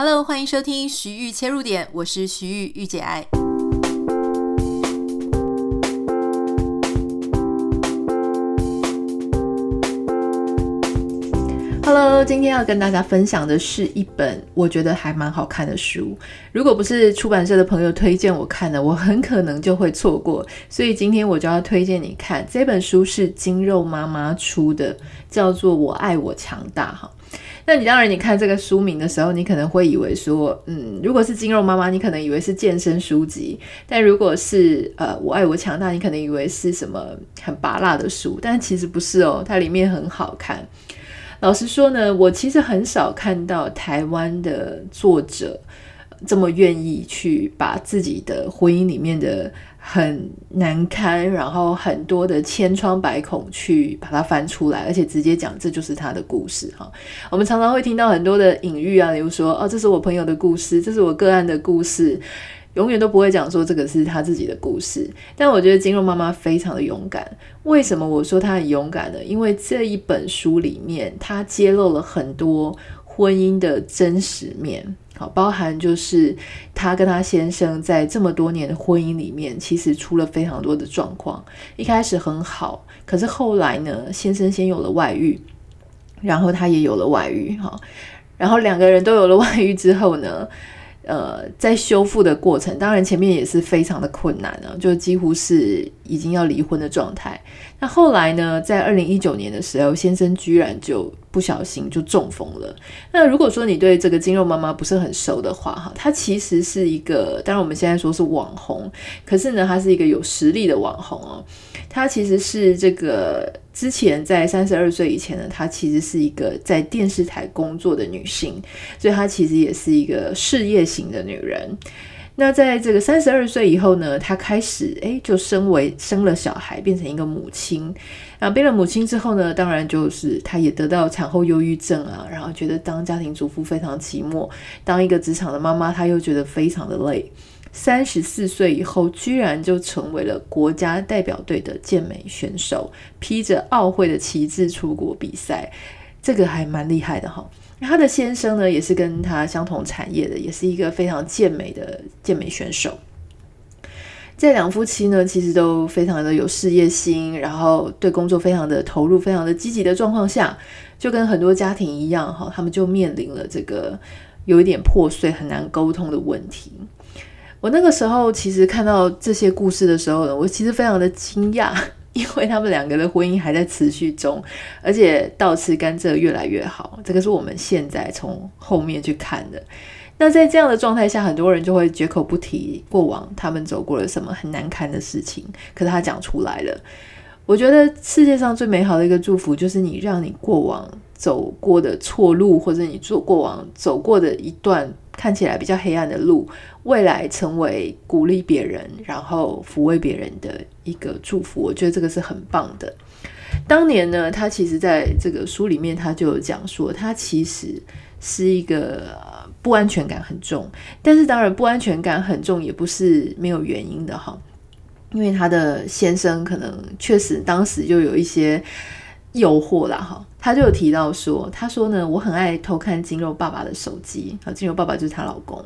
Hello，欢迎收听徐玉切入点，我是徐豫御姐爱。Hello，今天要跟大家分享的是一本我觉得还蛮好看的书。如果不是出版社的朋友推荐我看的，我很可能就会错过。所以今天我就要推荐你看这本书，是金肉妈妈出的，叫做《我爱我强大》哈。那你当然，你看这个书名的时候，你可能会以为说，嗯，如果是金肉妈妈，你可能以为是健身书籍；但如果是呃，我爱我强大，你可能以为是什么很拔辣的书。但其实不是哦，它里面很好看。老实说呢，我其实很少看到台湾的作者这么愿意去把自己的婚姻里面的。很难堪，然后很多的千疮百孔去把它翻出来，而且直接讲这就是他的故事哈。我们常常会听到很多的隐喻啊，比如说哦，这是我朋友的故事，这是我个案的故事，永远都不会讲说这个是他自己的故事。但我觉得筋肉妈妈非常的勇敢。为什么我说她很勇敢呢？因为这一本书里面，她揭露了很多婚姻的真实面。好，包含就是她跟她先生在这么多年的婚姻里面，其实出了非常多的状况。一开始很好，可是后来呢，先生先有了外遇，然后她也有了外遇，哈，然后两个人都有了 外遇之后呢，呃，在修复的过程，当然前面也是非常的困难啊，就几乎是已经要离婚的状态。那后来呢，在二零一九年的时候，先生居然就。不小心就中风了。那如果说你对这个肌肉妈妈不是很熟的话，哈，她其实是一个，当然我们现在说是网红，可是呢，她是一个有实力的网红哦。她其实是这个之前在三十二岁以前呢，她其实是一个在电视台工作的女性，所以她其实也是一个事业型的女人。那在这个三十二岁以后呢，她开始诶就身为生了小孩，变成一个母亲。然后变了母亲之后呢，当然就是她也得到产后忧郁症啊，然后觉得当家庭主妇非常寂寞，当一个职场的妈妈，她又觉得非常的累。三十四岁以后，居然就成为了国家代表队的健美选手，披着奥会的旗帜出国比赛，这个还蛮厉害的哈。他的先生呢，也是跟他相同产业的，也是一个非常健美的健美选手。这两夫妻呢，其实都非常的有事业心，然后对工作非常的投入，非常的积极的状况下，就跟很多家庭一样哈，他们就面临了这个有一点破碎、很难沟通的问题。我那个时候其实看到这些故事的时候呢，我其实非常的惊讶。因为他们两个的婚姻还在持续中，而且倒吃甘蔗越来越好，这个是我们现在从后面去看的。那在这样的状态下，很多人就会绝口不提过往他们走过了什么很难堪的事情。可是他讲出来了，我觉得世界上最美好的一个祝福，就是你让你过往走过的错路，或者你做过往走过的一段看起来比较黑暗的路。未来成为鼓励别人，然后抚慰别人的一个祝福，我觉得这个是很棒的。当年呢，他其实在这个书里面，他就有讲说，他其实是一个不安全感很重，但是当然不安全感很重也不是没有原因的哈，因为他的先生可能确实当时就有一些诱惑啦哈，他就有提到说，他说呢，我很爱偷看金肉爸爸的手机，啊，金肉爸爸就是她老公。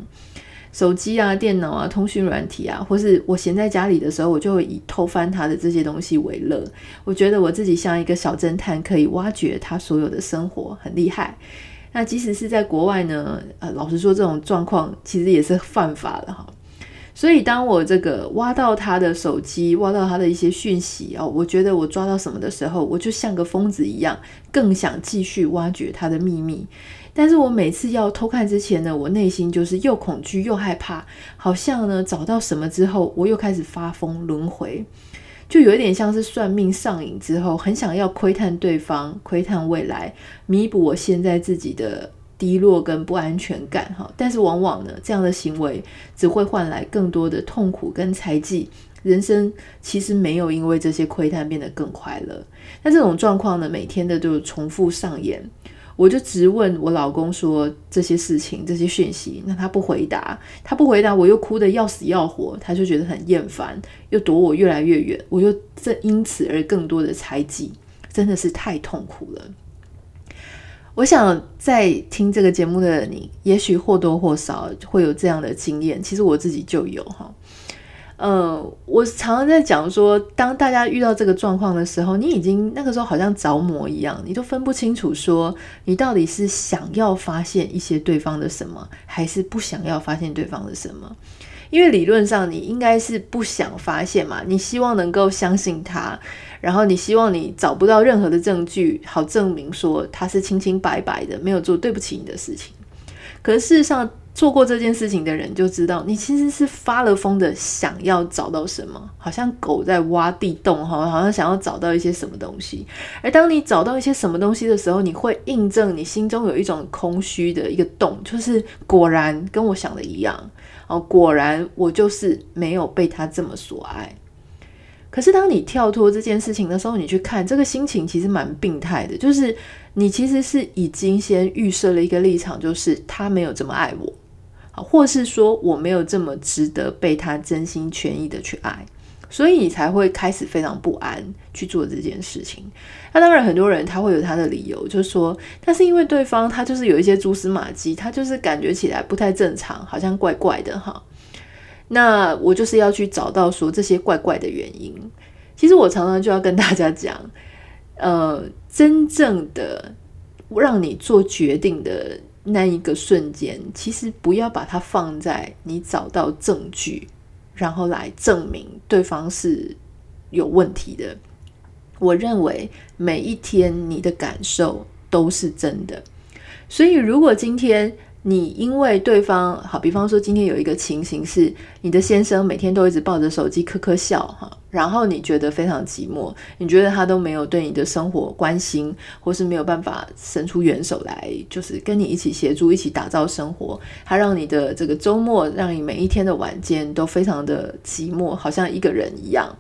手机啊、电脑啊、通讯软体啊，或是我闲在家里的时候，我就会以偷翻他的这些东西为乐。我觉得我自己像一个小侦探，可以挖掘他所有的生活，很厉害。那即使是在国外呢，呃，老实说，这种状况其实也是犯法的哈。所以当我这个挖到他的手机，挖到他的一些讯息哦，我觉得我抓到什么的时候，我就像个疯子一样，更想继续挖掘他的秘密。但是我每次要偷看之前呢，我内心就是又恐惧又害怕，好像呢找到什么之后，我又开始发疯轮回，就有一点像是算命上瘾之后，很想要窥探对方、窥探未来，弥补我现在自己的低落跟不安全感哈。但是往往呢，这样的行为只会换来更多的痛苦跟猜忌，人生其实没有因为这些窥探变得更快乐。那这种状况呢，每天的就重复上演。我就直问我老公说这些事情、这些讯息，那他不回答，他不回答，我又哭得要死要活，他就觉得很厌烦，又躲我越来越远，我又这因此而更多的猜忌，真的是太痛苦了。我想在听这个节目的你，也许或多或少会有这样的经验。其实我自己就有哈。呃，我常常在讲说，当大家遇到这个状况的时候，你已经那个时候好像着魔一样，你都分不清楚说你到底是想要发现一些对方的什么，还是不想要发现对方的什么。因为理论上你应该是不想发现嘛，你希望能够相信他，然后你希望你找不到任何的证据，好证明说他是清清白白的，没有做对不起你的事情。可是事实上，做过这件事情的人就知道，你其实是发了疯的，想要找到什么，好像狗在挖地洞哈，好像想要找到一些什么东西。而当你找到一些什么东西的时候，你会印证你心中有一种空虚的一个洞，就是果然跟我想的一样。哦，果然我就是没有被他这么所爱。可是当你跳脱这件事情的时候，你去看这个心情，其实蛮病态的。就是你其实是已经先预设了一个立场，就是他没有这么爱我，或是说我没有这么值得被他真心全意的去爱。所以你才会开始非常不安去做这件事情。那当然，很多人他会有他的理由，就是说，但是因为对方他就是有一些蛛丝马迹，他就是感觉起来不太正常，好像怪怪的哈。那我就是要去找到说这些怪怪的原因。其实我常常就要跟大家讲，呃，真正的让你做决定的那一个瞬间，其实不要把它放在你找到证据。然后来证明对方是有问题的。我认为每一天你的感受都是真的。所以，如果今天你因为对方好，比方说今天有一个情形是你的先生每天都一直抱着手机呵呵笑哈，然后你觉得非常寂寞，你觉得他都没有对你的生活关心，或是没有办法伸出援手来，就是跟你一起协助，一起打造生活，他让你的这个周末，让你每一天的晚间都非常的寂寞，好像一个人一样。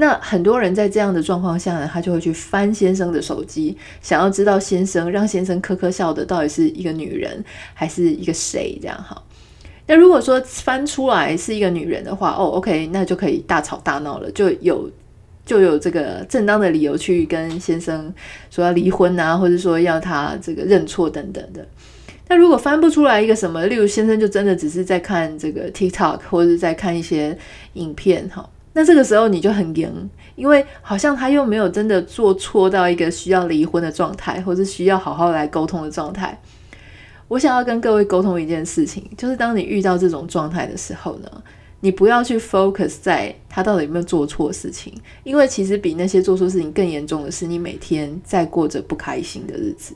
那很多人在这样的状况下呢，他就会去翻先生的手机，想要知道先生让先生呵呵笑的到底是一个女人还是一个谁这样哈。那如果说翻出来是一个女人的话，哦，OK，那就可以大吵大闹了，就有就有这个正当的理由去跟先生说要离婚啊，或者说要他这个认错等等的。那如果翻不出来一个什么，例如先生就真的只是在看这个 TikTok 或者在看一些影片哈。那这个时候你就很赢，因为好像他又没有真的做错到一个需要离婚的状态，或是需要好好来沟通的状态。我想要跟各位沟通一件事情，就是当你遇到这种状态的时候呢，你不要去 focus 在他到底有没有做错事情，因为其实比那些做错事情更严重的是，你每天在过着不开心的日子。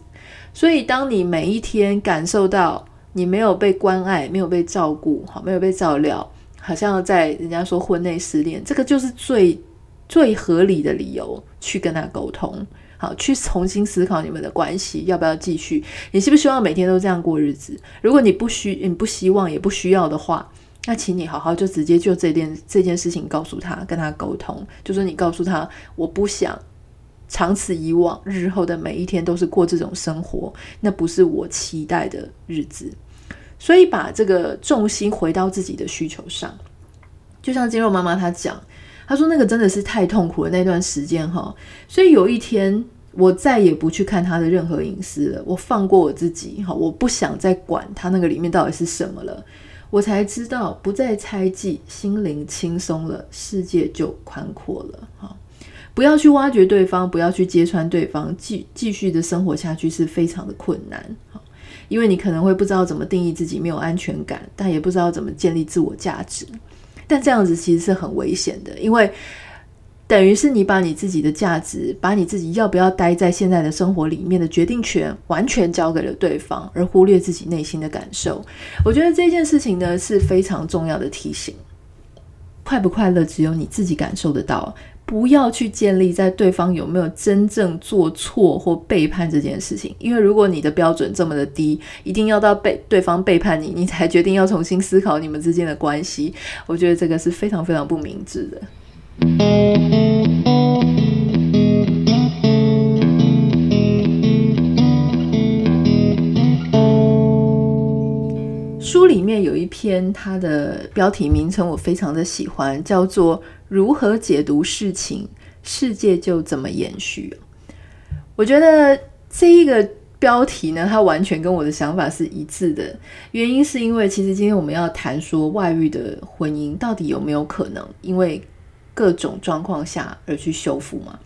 所以，当你每一天感受到你没有被关爱、没有被照顾、好，没有被照料。好像在人家说婚内失恋，这个就是最最合理的理由去跟他沟通，好，去重新思考你们的关系要不要继续，你希不希望每天都这样过日子？如果你不需你不希望也不需要的话，那请你好好就直接就这件这件事情告诉他，跟他沟通，就说你告诉他，我不想长此以往，日后的每一天都是过这种生活，那不是我期待的日子。所以把这个重心回到自己的需求上，就像肌肉妈妈她讲，她说那个真的是太痛苦了那段时间哈。所以有一天我再也不去看他的任何隐私了，我放过我自己哈，我不想再管他那个里面到底是什么了。我才知道不再猜忌，心灵轻松了，世界就宽阔了哈。不要去挖掘对方，不要去揭穿对方，继继续的生活下去是非常的困难。因为你可能会不知道怎么定义自己，没有安全感，但也不知道怎么建立自我价值，但这样子其实是很危险的，因为等于是你把你自己的价值，把你自己要不要待在现在的生活里面的决定权，完全交给了对方，而忽略自己内心的感受。我觉得这件事情呢，是非常重要的提醒。快不快乐，只有你自己感受得到。不要去建立在对方有没有真正做错或背叛这件事情，因为如果你的标准这么的低，一定要到被对方背叛你，你才决定要重新思考你们之间的关系。我觉得这个是非常非常不明智的。里面有一篇，它的标题名称我非常的喜欢，叫做。如何解读事情，世界就怎么延续。我觉得这一个标题呢，它完全跟我的想法是一致的。原因是因为其实今天我们要谈说外遇的婚姻到底有没有可能因为各种状况下而去修复嘛？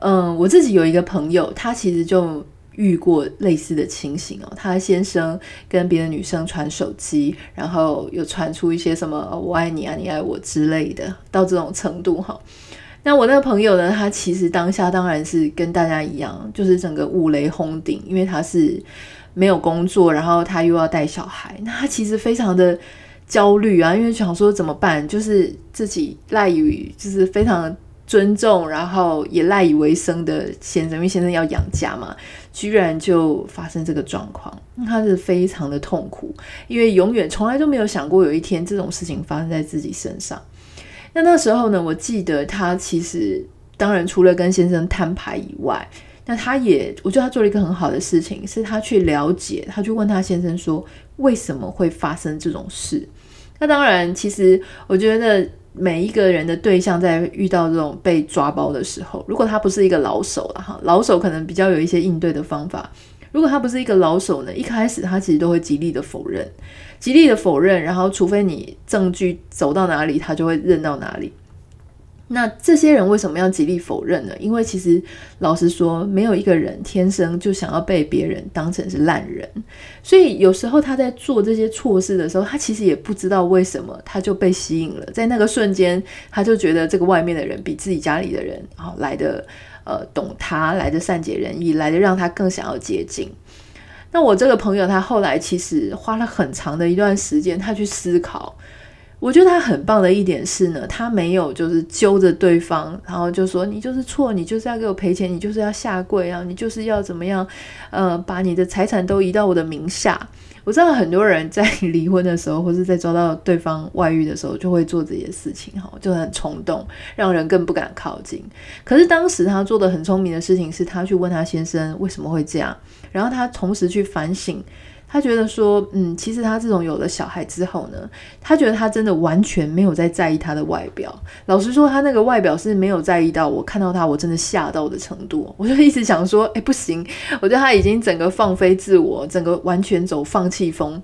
嗯，我自己有一个朋友，他其实就遇过类似的情形哦。他先生跟别的女生传手机，然后又传出一些什么“我爱你啊，你爱我”之类的，到这种程度哈。那我那个朋友呢，他其实当下当然是跟大家一样，就是整个五雷轰顶，因为他是没有工作，然后他又要带小孩，那他其实非常的焦虑啊，因为想说怎么办，就是自己赖于就是非常。尊重，然后也赖以为生的先生，因为先生要养家嘛，居然就发生这个状况，他是非常的痛苦，因为永远从来都没有想过有一天这种事情发生在自己身上。那那时候呢，我记得他其实当然除了跟先生摊牌以外，那他也我觉得他做了一个很好的事情，是他去了解，他去问他先生说为什么会发生这种事。那当然，其实我觉得。每一个人的对象在遇到这种被抓包的时候，如果他不是一个老手了哈，老手可能比较有一些应对的方法。如果他不是一个老手呢，一开始他其实都会极力的否认，极力的否认，然后除非你证据走到哪里，他就会认到哪里。那这些人为什么要极力否认呢？因为其实老实说，没有一个人天生就想要被别人当成是烂人，所以有时候他在做这些错事的时候，他其实也不知道为什么他就被吸引了，在那个瞬间，他就觉得这个外面的人比自己家里的人啊来的呃懂他，来的善解人意，来的让他更想要接近。那我这个朋友他后来其实花了很长的一段时间，他去思考。我觉得他很棒的一点是呢，他没有就是揪着对方，然后就说你就是错，你就是要给我赔钱，你就是要下跪啊，你就是要怎么样，呃，把你的财产都移到我的名下。我知道很多人在离婚的时候，或是在遭到对方外遇的时候，就会做这些事情，哈，就很冲动，让人更不敢靠近。可是当时他做的很聪明的事情，是他去问他先生为什么会这样，然后他同时去反省。他觉得说，嗯，其实他这种有了小孩之后呢，他觉得他真的完全没有在在意他的外表。老实说，他那个外表是没有在意到我看到他我真的吓到的程度。我就一直想说，哎，不行，我觉得他已经整个放飞自我，整个完全走放弃风。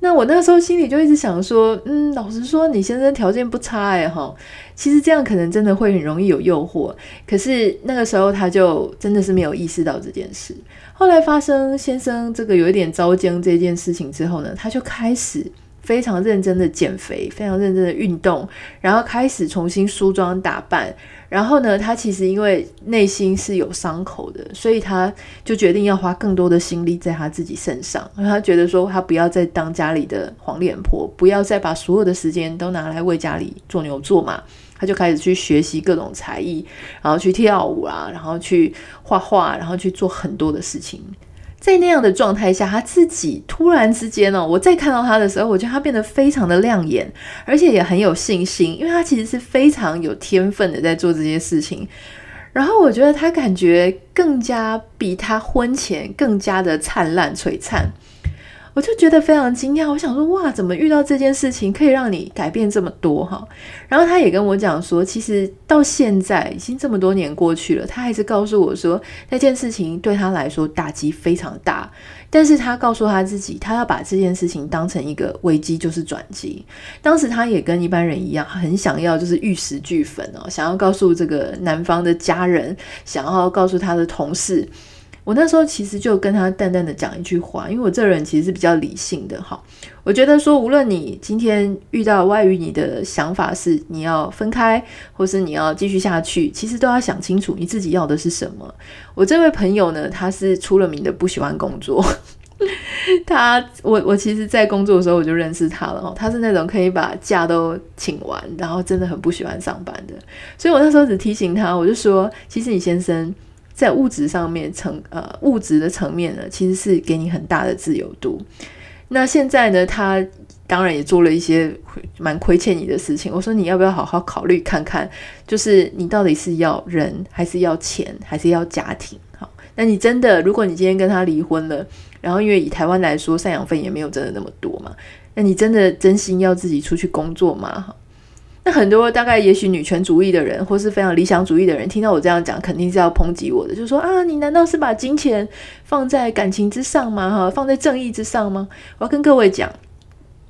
那我那个时候心里就一直想说，嗯，老实说，你先生条件不差哎哈，其实这样可能真的会很容易有诱惑。可是那个时候他就真的是没有意识到这件事。后来发生先生这个有一点遭僵这件事情之后呢，他就开始非常认真的减肥，非常认真的运动，然后开始重新梳妆打扮。然后呢，他其实因为内心是有伤口的，所以他就决定要花更多的心力在他自己身上。他觉得说，他不要再当家里的黄脸婆，不要再把所有的时间都拿来为家里做牛做马。他就开始去学习各种才艺，然后去跳舞啊，然后去画画，然后去做很多的事情。在那样的状态下，他自己突然之间哦，我再看到他的时候，我觉得他变得非常的亮眼，而且也很有信心，因为他其实是非常有天分的在做这件事情。然后我觉得他感觉更加比他婚前更加的灿烂璀璨。我就觉得非常惊讶，我想说哇，怎么遇到这件事情可以让你改变这么多哈？然后他也跟我讲说，其实到现在已经这么多年过去了，他还是告诉我说那件事情对他来说打击非常大，但是他告诉他自己，他要把这件事情当成一个危机，就是转机。当时他也跟一般人一样，很想要就是玉石俱焚哦，想要告诉这个男方的家人，想要告诉他的同事。我那时候其实就跟他淡淡的讲一句话，因为我这人其实是比较理性的哈。我觉得说，无论你今天遇到外遇，你的想法是你要分开，或是你要继续下去，其实都要想清楚你自己要的是什么。我这位朋友呢，他是出了名的不喜欢工作。他，我我其实，在工作的时候我就认识他了哦。他是那种可以把假都请完，然后真的很不喜欢上班的。所以我那时候只提醒他，我就说，其实你先生。在物质上面层呃物质的层面呢，其实是给你很大的自由度。那现在呢，他当然也做了一些蛮亏欠你的事情。我说你要不要好好考虑看看，就是你到底是要人，还是要钱，还是要家庭？好，那你真的，如果你今天跟他离婚了，然后因为以台湾来说，赡养费也没有真的那么多嘛，那你真的真心要自己出去工作吗？那很多大概也许女权主义的人，或是非常理想主义的人，听到我这样讲，肯定是要抨击我的，就说啊，你难道是把金钱放在感情之上吗？哈，放在正义之上吗？我要跟各位讲，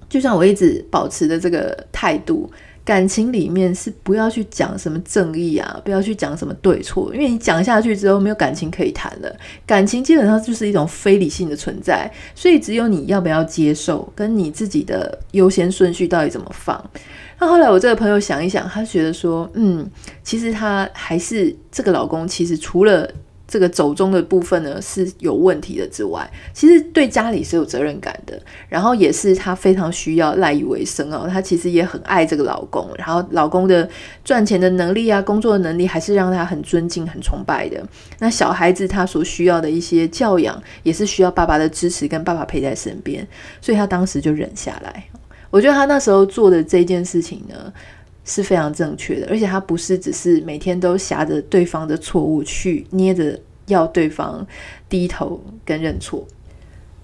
就像我一直保持的这个态度。感情里面是不要去讲什么正义啊，不要去讲什么对错，因为你讲下去之后没有感情可以谈了。感情基本上就是一种非理性的存在，所以只有你要不要接受，跟你自己的优先顺序到底怎么放。那后来我这个朋友想一想，他觉得说，嗯，其实他还是这个老公，其实除了。这个走中的部分呢是有问题的之外，其实对家里是有责任感的，然后也是她非常需要赖以为生哦。她其实也很爱这个老公，然后老公的赚钱的能力啊，工作的能力还是让她很尊敬、很崇拜的。那小孩子他所需要的一些教养，也是需要爸爸的支持跟爸爸陪在身边，所以她当时就忍下来。我觉得他那时候做的这件事情呢，是非常正确的，而且他不是只是每天都挟着对方的错误去捏着要对方低头跟认错。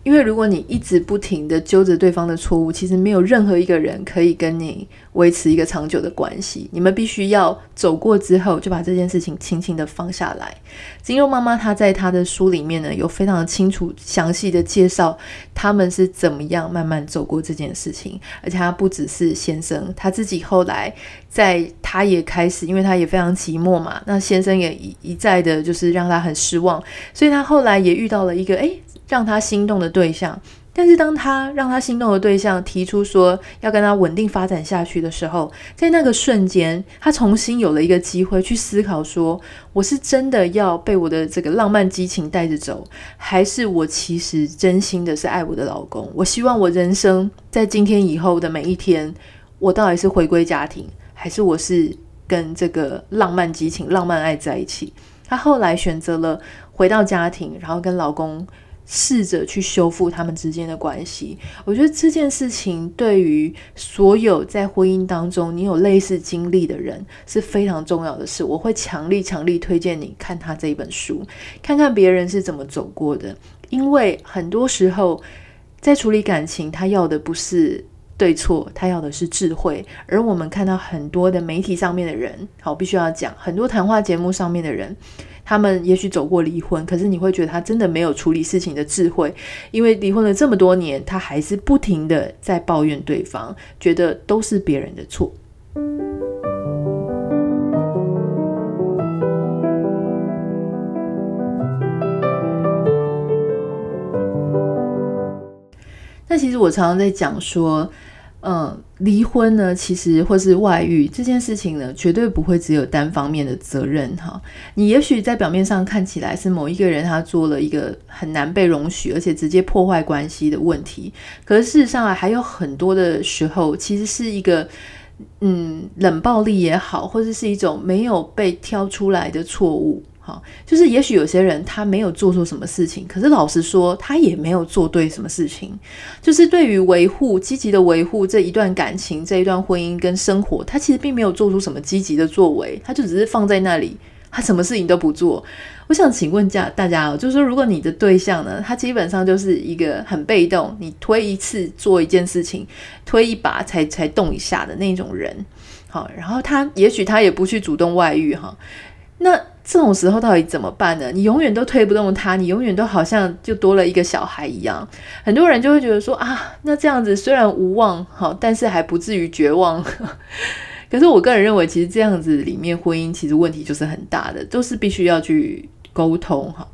因为如果你一直不停地揪着对方的错误，其实没有任何一个人可以跟你维持一个长久的关系。你们必须要走过之后，就把这件事情轻轻地放下来。金肉妈妈她在她的书里面呢，有非常清楚详细的介绍他们是怎么样慢慢走过这件事情。而且她不只是先生，她自己后来在他也开始，因为他也非常寂寞嘛，那先生也一一再的就是让他很失望，所以他后来也遇到了一个诶。让他心动的对象，但是当他让他心动的对象提出说要跟他稳定发展下去的时候，在那个瞬间，他重新有了一个机会去思考说：我是真的要被我的这个浪漫激情带着走，还是我其实真心的是爱我的老公？我希望我人生在今天以后的每一天，我到底是回归家庭，还是我是跟这个浪漫激情、浪漫爱在一起？她后来选择了回到家庭，然后跟老公。试着去修复他们之间的关系，我觉得这件事情对于所有在婚姻当中你有类似经历的人是非常重要的事。我会强力强力推荐你看他这一本书，看看别人是怎么走过的。因为很多时候在处理感情，他要的不是对错，他要的是智慧。而我们看到很多的媒体上面的人，好，必须要讲很多谈话节目上面的人。他们也许走过离婚，可是你会觉得他真的没有处理事情的智慧，因为离婚了这么多年，他还是不停的在抱怨对方，觉得都是别人的错。那其实我常常在讲说。嗯，离婚呢，其实或是外遇这件事情呢，绝对不会只有单方面的责任哈。你也许在表面上看起来是某一个人他做了一个很难被容许，而且直接破坏关系的问题，可是事实上啊还有很多的时候，其实是一个嗯冷暴力也好，或者是一种没有被挑出来的错误。好，就是也许有些人他没有做错什么事情，可是老实说，他也没有做对什么事情。就是对于维护、积极的维护这一段感情、这一段婚姻跟生活，他其实并没有做出什么积极的作为，他就只是放在那里，他什么事情都不做。我想请问家大家哦，就是说，如果你的对象呢，他基本上就是一个很被动，你推一次做一件事情，推一把才才动一下的那种人，好，然后他也许他也不去主动外遇哈。那这种时候到底怎么办呢？你永远都推不动他，你永远都好像就多了一个小孩一样。很多人就会觉得说啊，那这样子虽然无望，好，但是还不至于绝望。可是我个人认为，其实这样子里面婚姻其实问题就是很大的，都是必须要去沟通哈。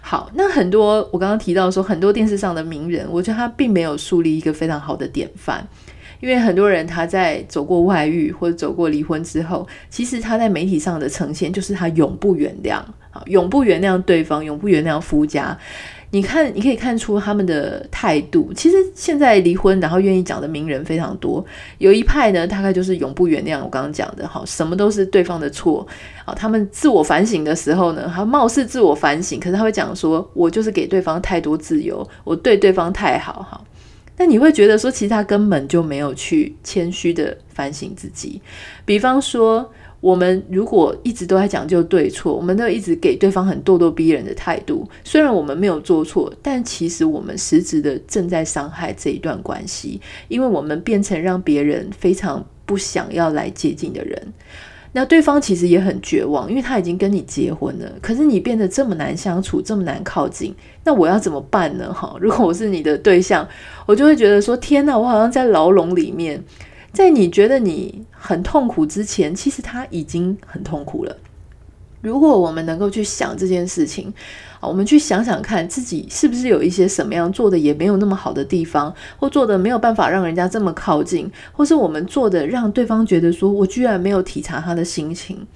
好，那很多我刚刚提到说，很多电视上的名人，我觉得他并没有树立一个非常好的典范。因为很多人他在走过外遇或者走过离婚之后，其实他在媒体上的呈现就是他永不原谅，啊，永不原谅对方，永不原谅夫家。你看，你可以看出他们的态度。其实现在离婚然后愿意讲的名人非常多，有一派呢，大概就是永不原谅。我刚刚讲的，哈，什么都是对方的错。啊，他们自我反省的时候呢，他貌似自我反省，可是他会讲说，我就是给对方太多自由，我对对方太好，哈。那你会觉得说，其实他根本就没有去谦虚的反省自己。比方说，我们如果一直都在讲究对错，我们都一直给对方很咄咄逼人的态度，虽然我们没有做错，但其实我们实质的正在伤害这一段关系，因为我们变成让别人非常不想要来接近的人。那对方其实也很绝望，因为他已经跟你结婚了，可是你变得这么难相处，这么难靠近，那我要怎么办呢？哈，如果我是你的对象，我就会觉得说：天哪，我好像在牢笼里面。在你觉得你很痛苦之前，其实他已经很痛苦了。如果我们能够去想这件事情，我们去想想看自己是不是有一些什么样做的也没有那么好的地方，或做的没有办法让人家这么靠近，或是我们做的让对方觉得说我居然没有体察他的心情。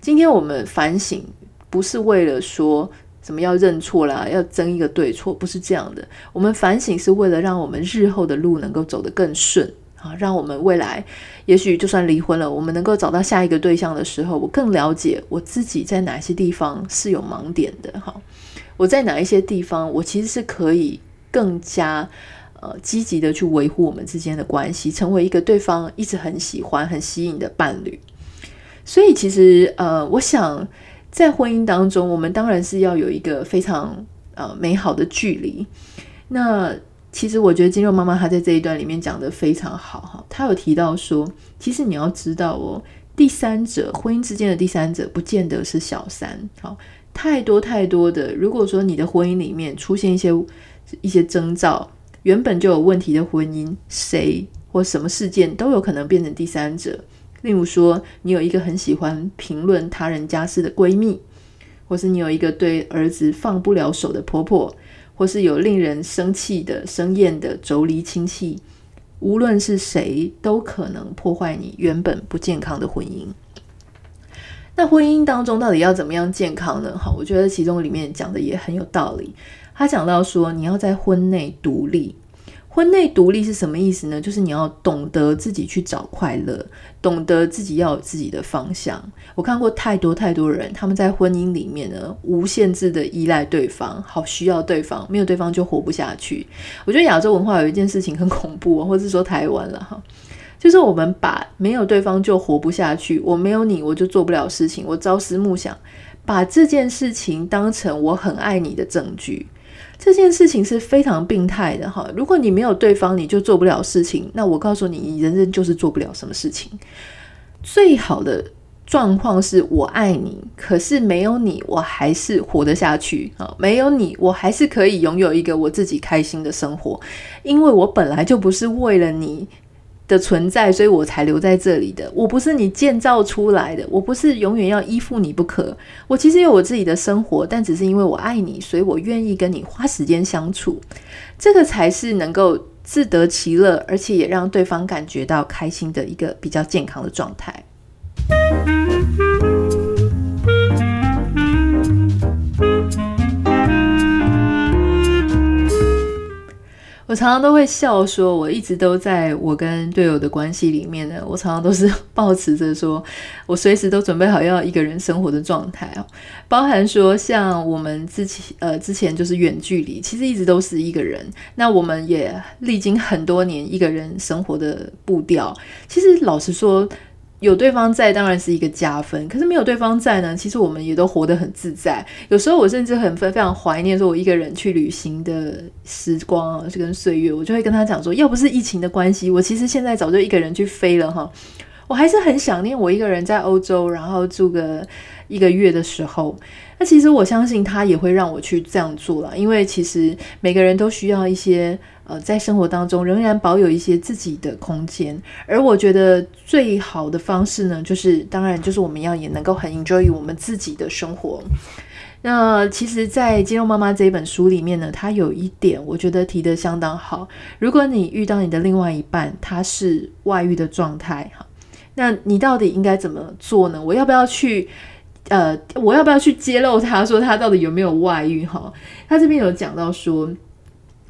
今天我们反省，不是为了说什么要认错啦，要争一个对错，不是这样的。我们反省是为了让我们日后的路能够走得更顺。啊，让我们未来，也许就算离婚了，我们能够找到下一个对象的时候，我更了解我自己在哪些地方是有盲点的。哈，我在哪一些地方，我其实是可以更加呃积极的去维护我们之间的关系，成为一个对方一直很喜欢、很吸引的伴侣。所以，其实呃，我想在婚姻当中，我们当然是要有一个非常呃美好的距离。那其实我觉得肌肉妈妈她在这一段里面讲得非常好哈，她有提到说，其实你要知道哦，第三者婚姻之间的第三者不见得是小三，好，太多太多的，如果说你的婚姻里面出现一些一些征兆，原本就有问题的婚姻，谁或什么事件都有可能变成第三者。例如说，你有一个很喜欢评论他人家事的闺蜜，或是你有一个对儿子放不了手的婆婆。或是有令人生气的、生厌的妯娌亲戚，无论是谁，都可能破坏你原本不健康的婚姻。那婚姻当中到底要怎么样健康呢？哈，我觉得其中里面讲的也很有道理。他讲到说，你要在婚内独立。婚内独立是什么意思呢？就是你要懂得自己去找快乐，懂得自己要有自己的方向。我看过太多太多人，他们在婚姻里面呢，无限制的依赖对方，好需要对方，没有对方就活不下去。我觉得亚洲文化有一件事情很恐怖，或是说台湾了哈，就是我们把没有对方就活不下去，我没有你我就做不了事情，我朝思暮想，把这件事情当成我很爱你的证据。这件事情是非常病态的哈！如果你没有对方，你就做不了事情。那我告诉你，你人生就是做不了什么事情。最好的状况是我爱你，可是没有你，我还是活得下去啊！没有你，我还是可以拥有一个我自己开心的生活，因为我本来就不是为了你的存在，所以我才留在这里的。我不是你建造出来的，我不是永远要依附你不可。我其实有我自己的生活，但只是因为我爱你，所以我愿意跟你花时间相处。这个才是能够自得其乐，而且也让对方感觉到开心的一个比较健康的状态。我常常都会笑说，我一直都在我跟队友的关系里面呢。我常常都是 抱持着说，我随时都准备好要一个人生活的状态哦。包含说，像我们之前呃之前就是远距离，其实一直都是一个人。那我们也历经很多年一个人生活的步调。其实老实说。有对方在当然是一个加分，可是没有对方在呢，其实我们也都活得很自在。有时候我甚至很非非常怀念说，我一个人去旅行的时光啊，这跟岁月，我就会跟他讲说，要不是疫情的关系，我其实现在早就一个人去飞了哈。我还是很想念我一个人在欧洲，然后住个一个月的时候。那其实我相信他也会让我去这样做了，因为其实每个人都需要一些呃，在生活当中仍然保有一些自己的空间。而我觉得最好的方式呢，就是当然就是我们要也能够很 enjoy 我们自己的生活。那其实，在《肌肉妈妈》这一本书里面呢，它有一点我觉得提得相当好。如果你遇到你的另外一半，他是外遇的状态，哈，那你到底应该怎么做呢？我要不要去？呃，我要不要去揭露他说他到底有没有外遇？哈，他这边有讲到说，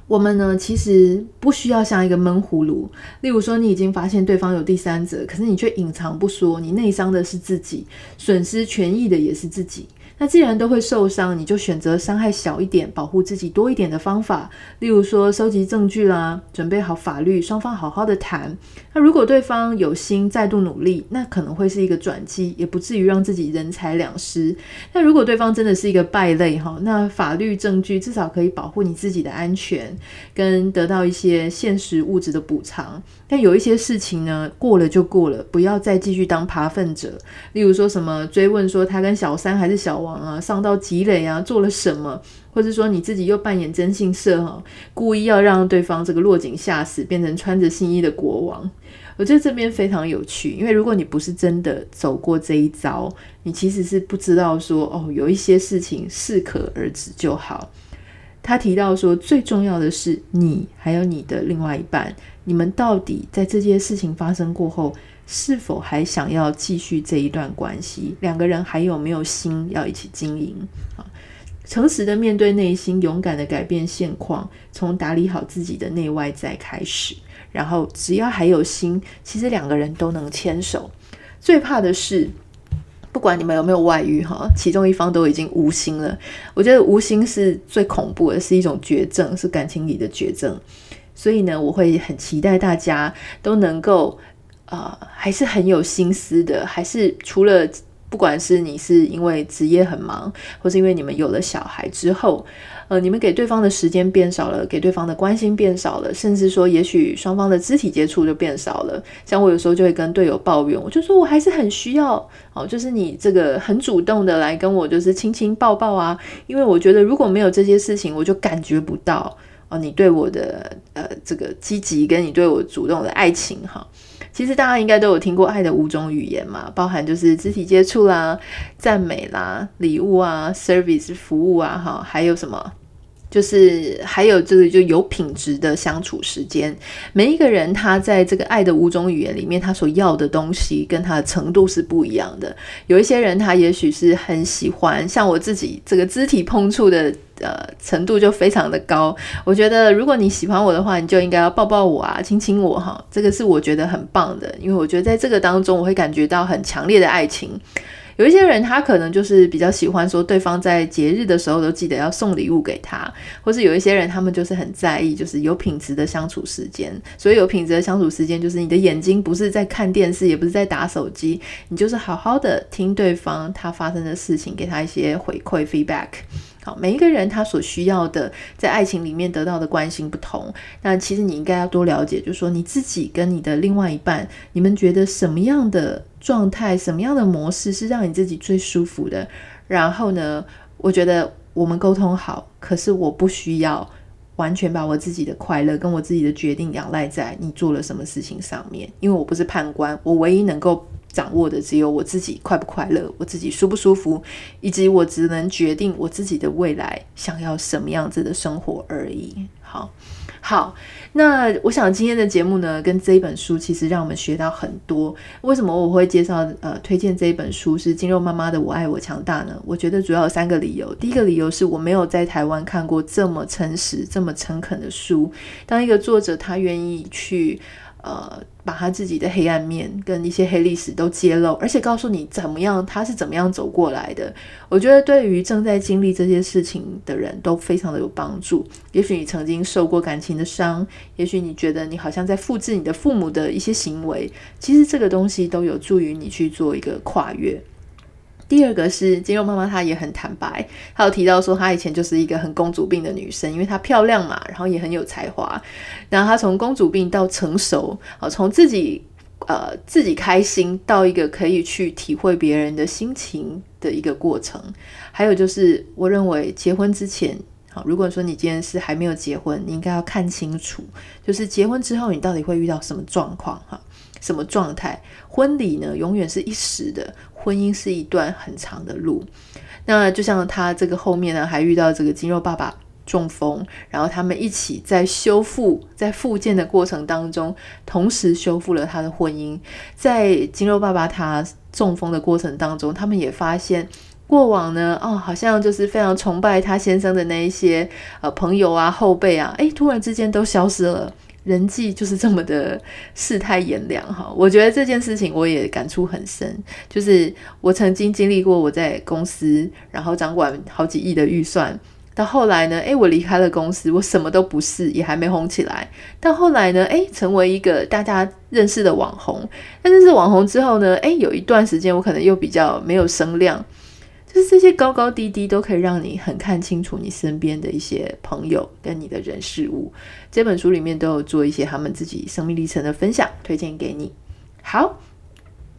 我们呢其实不需要像一个闷葫芦。例如说，你已经发现对方有第三者，可是你却隐藏不说，你内伤的是自己，损失权益的也是自己。那既然都会受伤，你就选择伤害小一点、保护自己多一点的方法，例如说收集证据啦，准备好法律，双方好好的谈。那如果对方有心再度努力，那可能会是一个转机，也不至于让自己人财两失。那如果对方真的是一个败类哈，那法律证据至少可以保护你自己的安全，跟得到一些现实物质的补偿。但有一些事情呢，过了就过了，不要再继续当爬粪者。例如说什么追问说他跟小三还是小王啊，上到积累啊，做了什么，或者说你自己又扮演征信社哈，故意要让对方这个落井下石，变成穿着新衣的国王。我觉得这边非常有趣，因为如果你不是真的走过这一遭，你其实是不知道说哦，有一些事情适可而止就好。他提到说，最重要的是你还有你的另外一半。你们到底在这件事情发生过后，是否还想要继续这一段关系？两个人还有没有心要一起经营？啊，诚实的面对内心，勇敢的改变现况，从打理好自己的内外在开始。然后只要还有心，其实两个人都能牵手。最怕的是，不管你们有没有外遇，哈，其中一方都已经无心了。我觉得无心是最恐怖的，是一种绝症，是感情里的绝症。所以呢，我会很期待大家都能够，呃，还是很有心思的，还是除了不管是你是因为职业很忙，或是因为你们有了小孩之后，呃，你们给对方的时间变少了，给对方的关心变少了，甚至说，也许双方的肢体接触就变少了。像我有时候就会跟队友抱怨，我就说我还是很需要，哦，就是你这个很主动的来跟我就是亲亲抱抱啊，因为我觉得如果没有这些事情，我就感觉不到。哦，你对我的呃这个积极，跟你对我主动的爱情哈，其实大家应该都有听过爱的五种语言嘛，包含就是肢体接触啦、赞美啦、礼物啊、service 服务啊哈，还有什么？就是还有这个就有品质的相处时间，每一个人他在这个爱的五种语言里面，他所要的东西跟他的程度是不一样的。有一些人他也许是很喜欢，像我自己这个肢体碰触的呃程度就非常的高。我觉得如果你喜欢我的话，你就应该要抱抱我啊，亲亲我哈，这个是我觉得很棒的，因为我觉得在这个当中我会感觉到很强烈的爱情。有一些人，他可能就是比较喜欢说，对方在节日的时候都记得要送礼物给他，或是有一些人，他们就是很在意，就是有品质的相处时间。所以有品质的相处时间，就是你的眼睛不是在看电视，也不是在打手机，你就是好好的听对方他发生的事情，给他一些回馈 feedback。好，每一个人他所需要的在爱情里面得到的关心不同，那其实你应该要多了解，就是说你自己跟你的另外一半，你们觉得什么样的状态，什么样的模式是让你自己最舒服的？然后呢，我觉得我们沟通好，可是我不需要完全把我自己的快乐跟我自己的决定仰赖在你做了什么事情上面，因为我不是判官，我唯一能够掌握的只有我自己快不快乐，我自己舒不舒服，以及我只能决定我自己的未来想要什么样子的生活而已。好。好，那我想今天的节目呢，跟这一本书其实让我们学到很多。为什么我会介绍呃推荐这一本书是肌肉妈妈的《我爱我强大》呢？我觉得主要有三个理由。第一个理由是我没有在台湾看过这么诚实、这么诚恳的书。当一个作者他愿意去。呃，把他自己的黑暗面跟一些黑历史都揭露，而且告诉你怎么样，他是怎么样走过来的。我觉得对于正在经历这些事情的人都非常的有帮助。也许你曾经受过感情的伤，也许你觉得你好像在复制你的父母的一些行为，其实这个东西都有助于你去做一个跨越。第二个是肌肉妈妈，她也很坦白，她有提到说，她以前就是一个很公主病的女生，因为她漂亮嘛，然后也很有才华，然后她从公主病到成熟，啊，从自己呃自己开心到一个可以去体会别人的心情的一个过程。还有就是，我认为结婚之前，好，如果说你今天是还没有结婚，你应该要看清楚，就是结婚之后你到底会遇到什么状况，哈。什么状态？婚礼呢，永远是一时的，婚姻是一段很长的路。那就像他这个后面呢，还遇到这个肌肉爸爸中风，然后他们一起在修复、在复健的过程当中，同时修复了他的婚姻。在肌肉爸爸他中风的过程当中，他们也发现过往呢，哦，好像就是非常崇拜他先生的那一些呃朋友啊、后辈啊，诶，突然之间都消失了。人际就是这么的世态炎凉哈。我觉得这件事情我也感触很深，就是我曾经经历过我在公司，然后掌管好几亿的预算。到后来呢，诶，我离开了公司，我什么都不是，也还没红起来。到后来呢，诶，成为一个大家认识的网红。但是网红之后呢，诶，有一段时间我可能又比较没有声量。就是这些高高低低都可以让你很看清楚你身边的一些朋友跟你的人事物。这本书里面都有做一些他们自己生命历程的分享，推荐给你。好。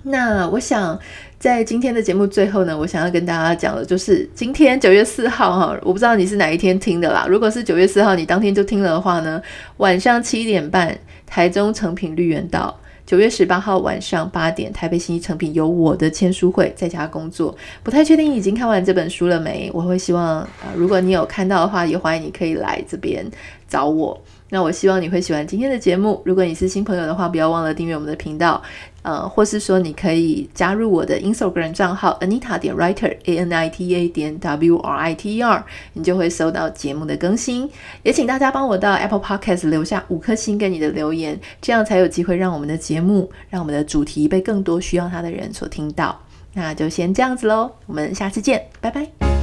那我想在今天的节目最后呢，我想要跟大家讲的就是今天九月四号哈，我不知道你是哪一天听的啦。如果是九月四号，你当天就听了的话呢，晚上七点半，台中诚品绿园道；九月十八号晚上八点，台北新一成品有我的签书会，在家工作。不太确定已经看完这本书了没？我会希望啊、如果你有看到的话，也欢迎你可以来这边找我。那我希望你会喜欢今天的节目。如果你是新朋友的话，不要忘了订阅我们的频道，呃，或是说你可以加入我的 Instagram 账号 Anita 点 Writer A N I T A 点 W R I T E R，你就会收到节目的更新。也请大家帮我到 Apple Podcast 留下五颗星跟你的留言，这样才有机会让我们的节目，让我们的主题被更多需要它的人所听到。那就先这样子喽，我们下次见，拜拜。